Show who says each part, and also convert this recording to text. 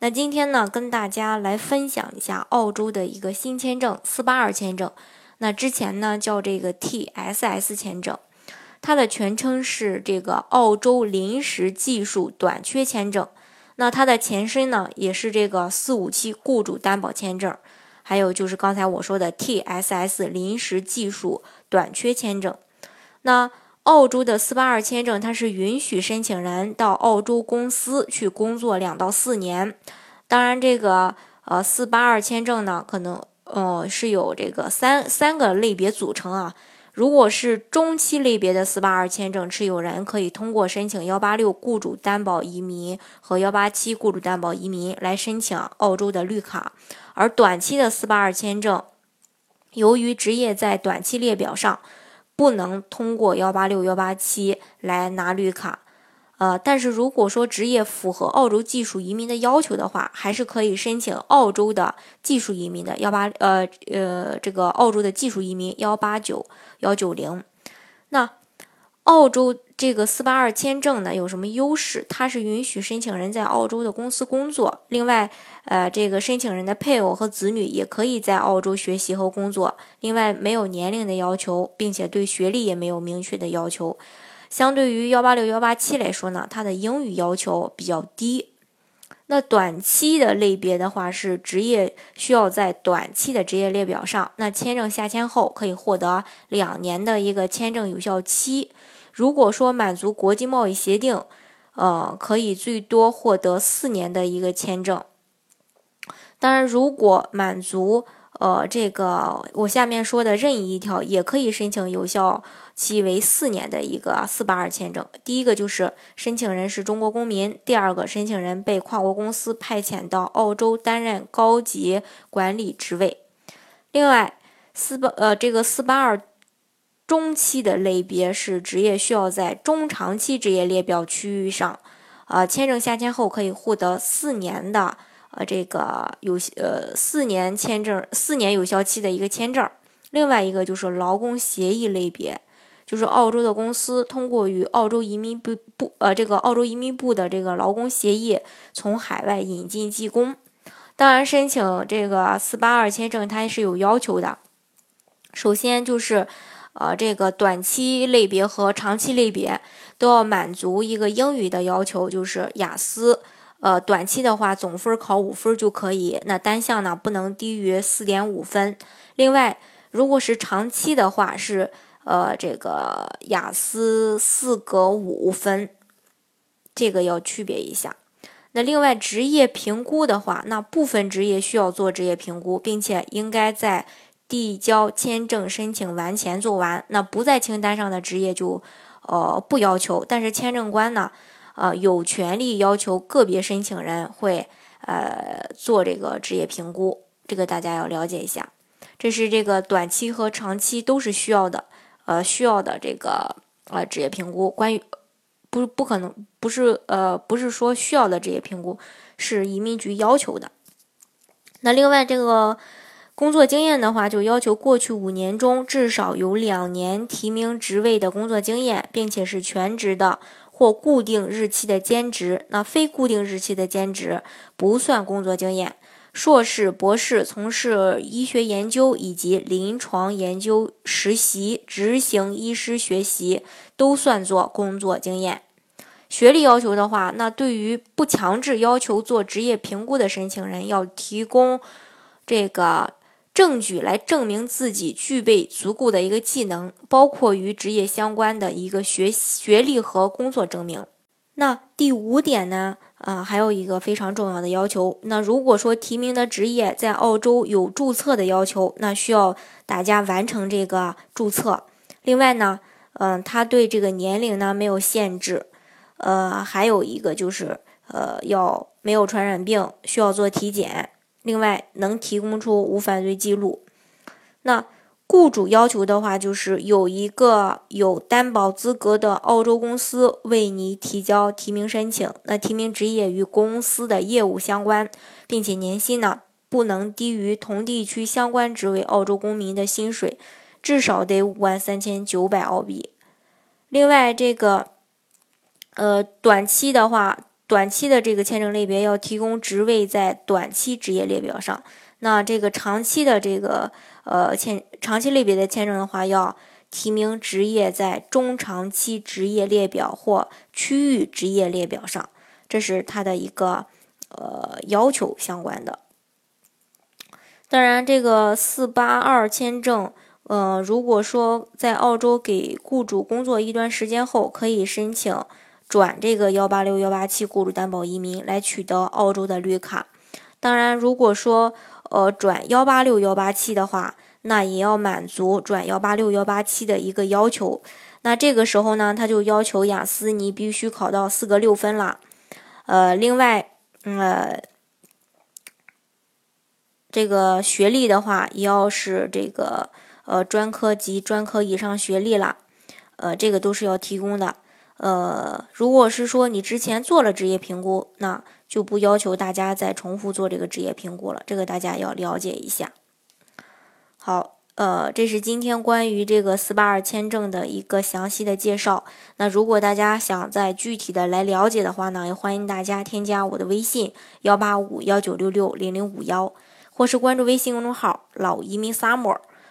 Speaker 1: 那今天呢，跟大家来分享一下澳洲的一个新签证四八二签证。那之前呢叫这个 TSS 签证，它的全称是这个澳洲临时技术短缺签证。那它的前身呢也是这个四五七雇主担保签证，还有就是刚才我说的 TSS 临时技术短缺签证。那澳洲的四八二签证，它是允许申请人到澳洲公司去工作两到四年。当然，这个呃四八二签证呢，可能呃是有这个三三个类别组成啊。如果是中期类别的四八二签证持有人，可以通过申请幺八六雇主担保移民和幺八七雇主担保移民来申请澳洲的绿卡。而短期的四八二签证，由于职业在短期列表上。不能通过幺八六幺八七来拿绿卡，呃，但是如果说职业符合澳洲技术移民的要求的话，还是可以申请澳洲的技术移民的幺八呃呃这个澳洲的技术移民幺八九幺九零，那。澳洲这个四八二签证呢有什么优势？它是允许申请人在澳洲的公司工作，另外，呃，这个申请人的配偶和子女也可以在澳洲学习和工作。另外，没有年龄的要求，并且对学历也没有明确的要求。相对于幺八六幺八七来说呢，它的英语要求比较低。那短期的类别的话，是职业需要在短期的职业列表上，那签证下签后可以获得两年的一个签证有效期。如果说满足国际贸易协定，呃，可以最多获得四年的一个签证。当然，如果满足呃这个我下面说的任意一条，也可以申请有效期为四年的一个四八二签证。第一个就是申请人是中国公民，第二个申请人被跨国公司派遣到澳洲担任高级管理职位。另外，四八呃这个四八二。中期的类别是职业需要在中长期职业列表区域上，呃，签证下签后可以获得四年的呃这个有呃四年签证四年有效期的一个签证。另外一个就是劳工协议类别，就是澳洲的公司通过与澳洲移民部部呃这个澳洲移民部的这个劳工协议从海外引进技工。当然，申请这个四八二签证它也是有要求的，首先就是。呃，这个短期类别和长期类别都要满足一个英语的要求，就是雅思。呃，短期的话总分考五分就可以，那单项呢不能低于四点五分。另外，如果是长期的话，是呃这个雅思四个五分，这个要区别一下。那另外职业评估的话，那部分职业需要做职业评估，并且应该在。递交签证申请完前做完，那不在清单上的职业就，呃，不要求。但是签证官呢，呃，有权利要求个别申请人会，呃，做这个职业评估。这个大家要了解一下。这是这个短期和长期都是需要的，呃，需要的这个呃职业评估。关于不不可能不是呃不是说需要的职业评估，是移民局要求的。那另外这个。工作经验的话，就要求过去五年中至少有两年提名职位的工作经验，并且是全职的或固定日期的兼职。那非固定日期的兼职不算工作经验。硕士、博士从事医学研究以及临床研究实习、执行医师学习都算作工作经验。学历要求的话，那对于不强制要求做职业评估的申请人，要提供这个。证据来证明自己具备足够的一个技能，包括与职业相关的一个学学历和工作证明。那第五点呢？啊，还有一个非常重要的要求。那如果说提名的职业在澳洲有注册的要求，那需要大家完成这个注册。另外呢，嗯，他对这个年龄呢没有限制。呃，还有一个就是，呃，要没有传染病，需要做体检。另外能提供出无犯罪记录。那雇主要求的话，就是有一个有担保资格的澳洲公司为你提交提名申请。那提名职业与公司的业务相关，并且年薪呢不能低于同地区相关职位澳洲公民的薪水，至少得五万三千九百澳币。另外，这个呃短期的话，短期的这个签证类别要提供职位在短期职业列表上。那这个长期的这个呃签长期类别的签证的话，要提名职业在中长期职业列表或区域职业列表上，这是它的一个呃要求相关的。当然，这个四八二签证，呃，如果说在澳洲给雇主工作一段时间后，可以申请转这个幺八六幺八七雇主担保移民来取得澳洲的绿卡。当然，如果说呃，转幺八六幺八七的话，那也要满足转幺八六幺八七的一个要求。那这个时候呢，他就要求雅思你必须考到四个六分了。呃，另外，呃，这个学历的话，也要是这个呃专科及专科以上学历了。呃，这个都是要提供的。呃，如果是说你之前做了职业评估，那。就不要求大家再重复做这个职业评估了，这个大家要了解一下。好，呃，这是今天关于这个四八二签证的一个详细的介绍。那如果大家想再具体的来了解的话呢，也欢迎大家添加我的微信幺八五幺九六六零零五幺，或是关注微信公众号“老移民 summer”，